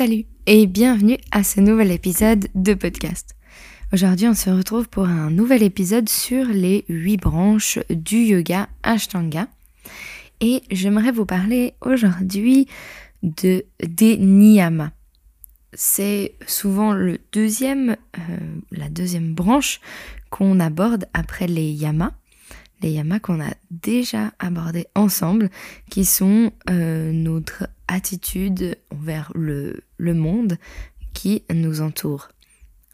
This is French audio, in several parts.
Salut et bienvenue à ce nouvel épisode de podcast. Aujourd'hui, on se retrouve pour un nouvel épisode sur les huit branches du yoga Ashtanga. Et j'aimerais vous parler aujourd'hui de des niyamas. C'est souvent euh, la deuxième branche qu'on aborde après les yamas. Les yamas qu'on a déjà abordés ensemble, qui sont euh, notre attitude envers le, monde qui nous entoure.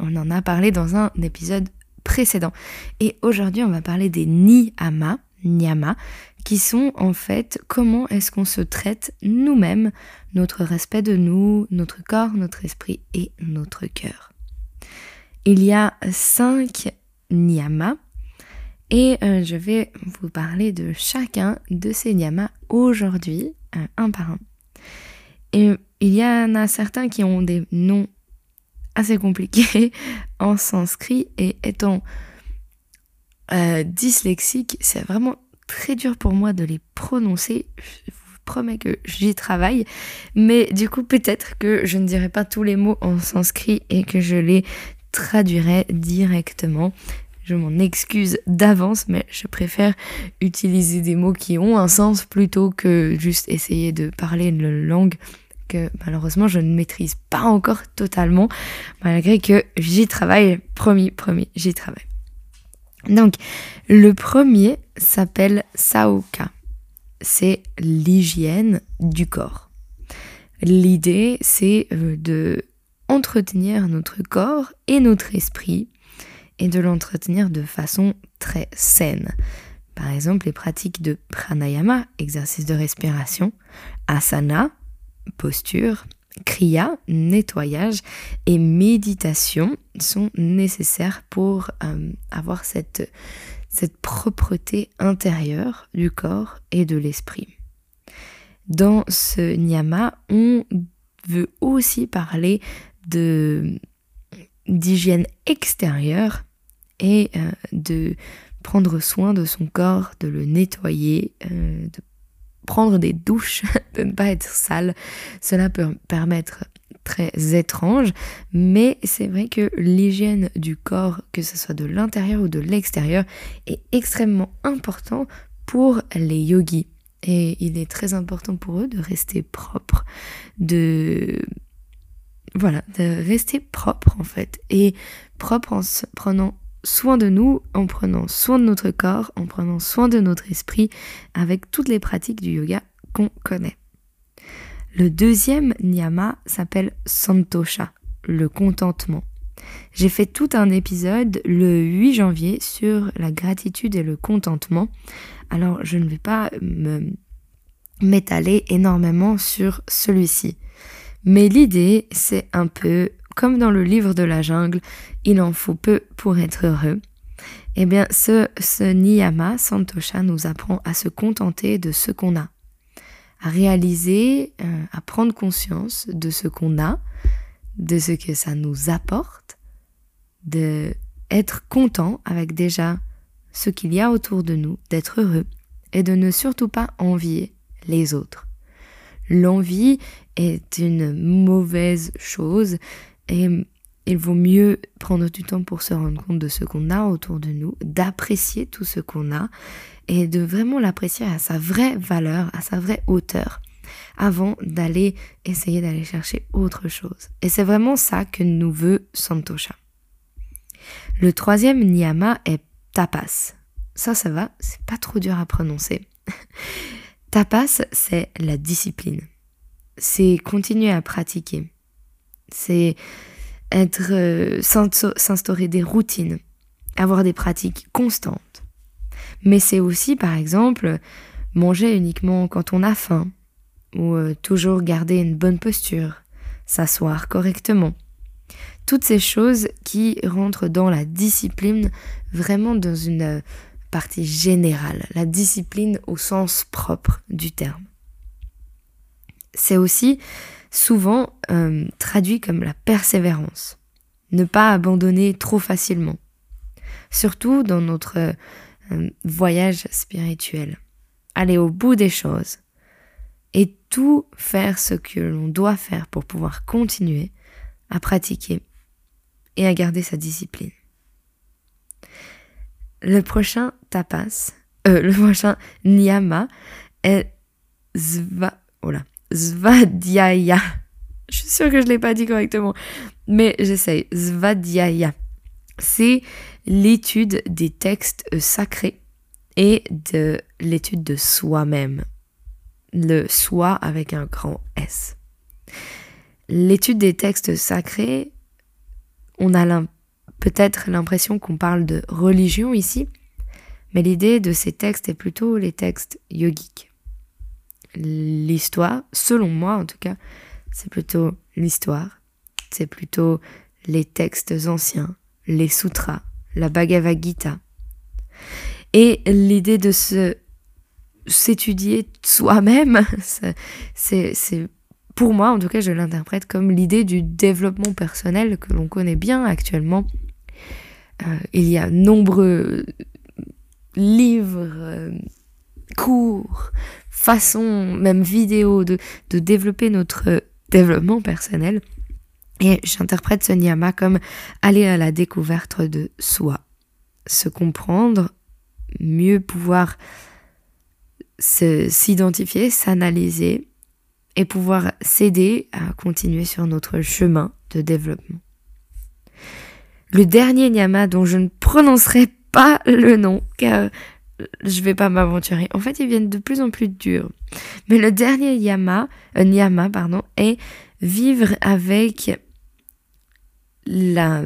On en a parlé dans un épisode précédent. Et aujourd'hui, on va parler des niyama, niyama, qui sont en fait comment est-ce qu'on se traite nous-mêmes, notre respect de nous, notre corps, notre esprit et notre cœur. Il y a cinq niyamas et euh, je vais vous parler de chacun de ces niyamas aujourd'hui, euh, un par un. Et il y en a certains qui ont des noms assez compliqués en sanskrit et étant euh, dyslexique, c'est vraiment très dur pour moi de les prononcer. Je vous promets que j'y travaille. Mais du coup, peut-être que je ne dirai pas tous les mots en sanskrit et que je les traduirai directement. Je m'en excuse d'avance, mais je préfère utiliser des mots qui ont un sens plutôt que juste essayer de parler une langue que malheureusement je ne maîtrise pas encore totalement, malgré que j'y travaille, promis, promis, j'y travaille. Donc, le premier s'appelle Saoka. C'est l'hygiène du corps. L'idée, c'est euh, de entretenir notre corps et notre esprit et de l'entretenir de façon très saine. Par exemple, les pratiques de pranayama, exercice de respiration, asana, posture, kriya, nettoyage et méditation sont nécessaires pour euh, avoir cette, cette propreté intérieure du corps et de l'esprit. Dans ce niyama, on veut aussi parler d'hygiène extérieure et euh, de prendre soin de son corps, de le nettoyer, euh, de prendre des douches, de ne pas être sale. Cela peut paraître très étrange, mais c'est vrai que l'hygiène du corps, que ce soit de l'intérieur ou de l'extérieur, est extrêmement important pour les yogis. Et il est très important pour eux de rester propre, de voilà, de rester propre en fait, et propre en se prenant soin de nous en prenant soin de notre corps, en prenant soin de notre esprit, avec toutes les pratiques du yoga qu'on connaît. Le deuxième niyama s'appelle Santosha, le contentement. J'ai fait tout un épisode le 8 janvier sur la gratitude et le contentement. Alors je ne vais pas m'étaler énormément sur celui-ci. Mais l'idée, c'est un peu comme dans le livre de la jungle, il en faut peu pour être heureux. Eh bien, ce, niyama, Santosha, nous apprend à se contenter de ce qu'on a, à réaliser, euh, à prendre conscience de ce qu'on a, de ce que ça nous apporte, de être content avec déjà ce qu'il y a autour de nous, d'être heureux et de ne surtout pas envier les autres. L'envie est une mauvaise chose et il vaut mieux prendre du temps pour se rendre compte de ce qu'on a autour de nous, d'apprécier tout ce qu'on a et de vraiment l'apprécier à sa vraie valeur, à sa vraie hauteur. avant d'aller essayer d'aller chercher autre chose. Et c'est vraiment ça que nous veut Santosha. Le troisième niyama est tapas. Ça, ça va, c'est pas trop dur à prononcer. tapas, c'est la discipline. C'est continuer à pratiquer. C'est être euh, s'instaurer des routines, avoir des pratiques constantes. Mais c'est aussi, par exemple, manger uniquement quand on a faim, ou euh, toujours garder une bonne posture, s'asseoir correctement. Toutes ces choses qui rentrent dans la discipline, vraiment dans une euh, partie générale, la discipline au sens propre du terme. C'est aussi souvent euh, traduit comme la persévérance, ne pas abandonner trop facilement, surtout dans notre voyage spirituel aller au bout des choses et tout faire ce que l'on doit faire pour pouvoir continuer à pratiquer et à garder sa discipline. Le prochain tapas, euh, le prochain niyama est zva, oh svadhyaya. Je suis sûre que je l'ai pas dit correctement, mais j'essaye. Svadhyaya. C'est l'étude des textes sacrés et de l'étude de soi-même. Le soi avec un grand S. L'étude des textes sacrés, on a peut-être l'impression qu'on parle de religion ici, mais l'idée de ces textes est plutôt les textes yogiques. L'histoire, selon moi en tout cas, c'est plutôt l'histoire, c'est plutôt les textes anciens, les sutras, la Bhagavad Gita. Et l'idée de se s'étudier soi-même, c'est pour moi, en tout cas, je l'interprète comme l'idée du développement personnel que l'on connaît bien actuellement. Euh, il y a nombreux livres, euh, cours, façons, même vidéos de, de développer notre développement personnel. Et j'interprète ce niyama comme aller à la découverte de soi, se comprendre, mieux pouvoir s'identifier, s'analyser et pouvoir s'aider à continuer sur notre chemin de développement. Le dernier nyama dont je ne prononcerai pas le nom car je vais pas m'aventurer. En fait, ils viennent de plus en plus durs. Mais le dernier yama, euh, pardon, est vivre avec la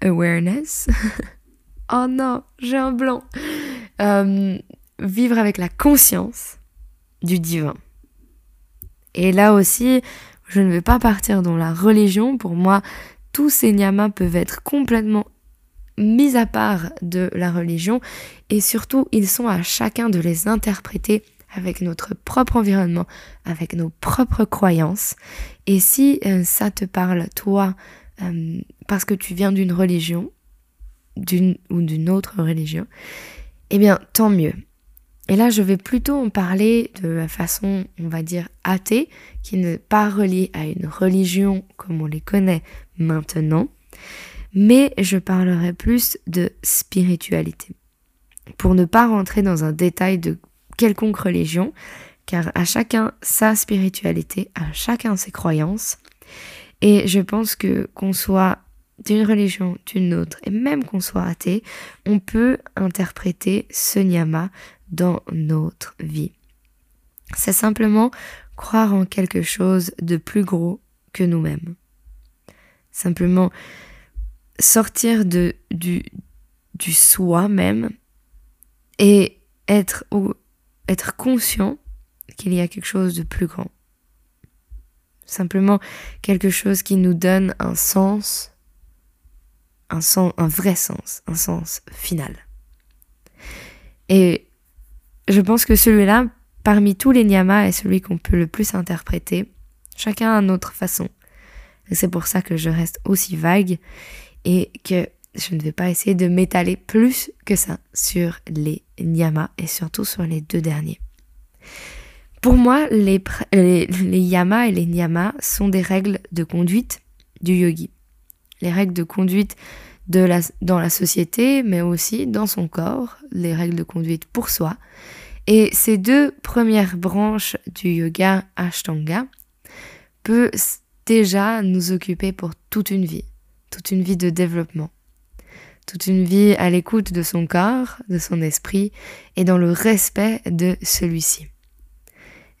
awareness Oh non, j'ai un blanc. Euh, vivre avec la conscience du divin. Et là aussi, je ne vais pas partir dans la religion. Pour moi, tous ces nyamas peuvent être complètement mis à part de la religion et surtout, ils sont à chacun de les interpréter avec notre propre environnement, avec nos propres croyances. Et si euh, ça te parle, toi, euh, parce que tu viens d'une religion, d'une ou d'une autre religion, eh bien tant mieux. Et là, je vais plutôt en parler de façon, on va dire, athée, qui n'est pas reliée à une religion comme on les connaît maintenant, mais je parlerai plus de spiritualité. Pour ne pas rentrer dans un détail de quelconque religion, car à chacun sa spiritualité, à chacun ses croyances, et je pense que qu'on soit d'une religion, d'une autre, et même qu'on soit athée, on peut interpréter ce nyama dans notre vie. C'est simplement croire en quelque chose de plus gros que nous-mêmes. Simplement sortir de, du, du soi-même et être, être conscient qu'il y a quelque chose de plus grand. Simplement quelque chose qui nous donne un sens un, sens, un vrai sens, un sens final. Et je pense que celui-là, parmi tous les nyamas, est celui qu'on peut le plus interpréter, chacun à notre façon. Et c'est pour ça que je reste aussi vague et que je ne vais pas essayer de m'étaler plus que ça sur les nyamas et surtout sur les deux derniers. Pour moi, les, yamas et les nyamas sont des règles de conduite du yogi les règles de conduite de la, dans la société, mais aussi dans son corps, les règles de conduite pour soi. Et ces deux premières branches du yoga Ashtanga peuvent déjà nous occuper pour toute une vie, toute une vie de développement, toute une vie à l'écoute de son corps, de son esprit et dans le respect de celui-ci.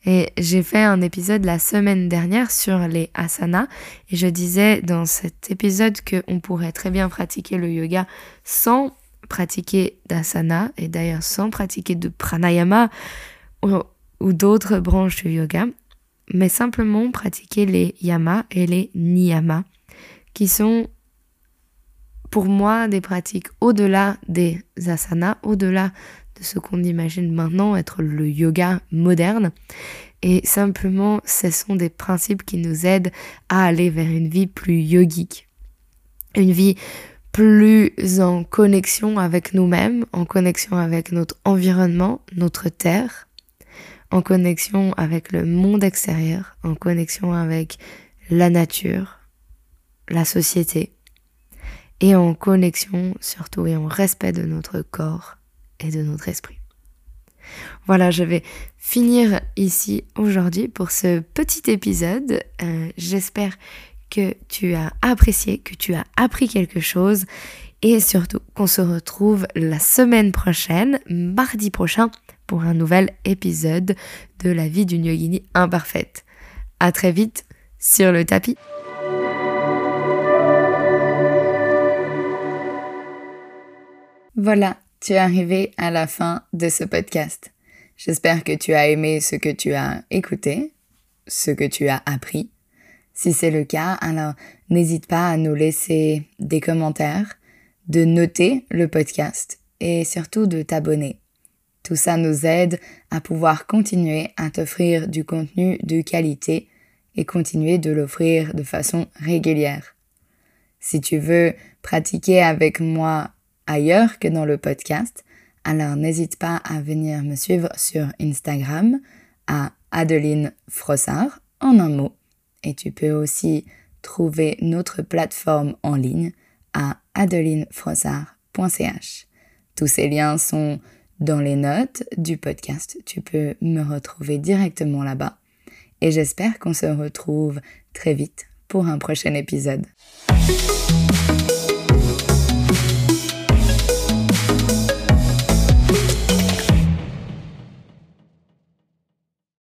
Et j'ai fait un épisode la semaine dernière sur les asanas et je disais dans cet épisode qu'on pourrait très bien pratiquer le yoga sans pratiquer d'asana et d'ailleurs sans pratiquer de pranayama ou, d'autres branches du yoga, mais simplement pratiquer les yamas et les niyamas qui sont pour moi des pratiques au-delà des asanas, au-delà de ce qu'on imagine maintenant être le yoga moderne. Et simplement, ce sont des principes qui nous aident à aller vers une vie plus yogique. Une vie plus en connexion avec nous-mêmes, en connexion avec notre environnement, notre terre, en connexion avec le monde extérieur, en connexion avec la nature, la société, et en connexion surtout et en respect de notre corps et de notre esprit. Voilà, je vais finir ici aujourd'hui pour ce petit épisode. Euh, j'espère que tu as apprécié, que tu as appris quelque chose et surtout qu'on se retrouve la semaine prochaine, mardi prochain, pour un nouvel épisode de la vie d'une yogini imparfaite. À très vite sur le tapis. Voilà, tu es arrivé à la fin de ce podcast. J'espère que tu as aimé ce que tu as écouté, ce que tu as appris. Si c'est le cas, alors n'hésite pas à nous laisser des commentaires, de noter le podcast et surtout de t'abonner. Tout ça nous aide à pouvoir continuer à t'offrir du contenu de qualité et continuer de l'offrir de façon régulière. Si tu veux pratiquer avec moi ailleurs que dans le podcast, alors n'hésite pas à venir me suivre sur Instagram à Adeline Frossard en un mot. Et tu peux aussi trouver notre plateforme en ligne à adelinefrossard.ch. Tous ces liens sont dans les notes du podcast. Tu peux me retrouver directement là-bas. Et j'espère qu'on se retrouve très vite pour un prochain épisode.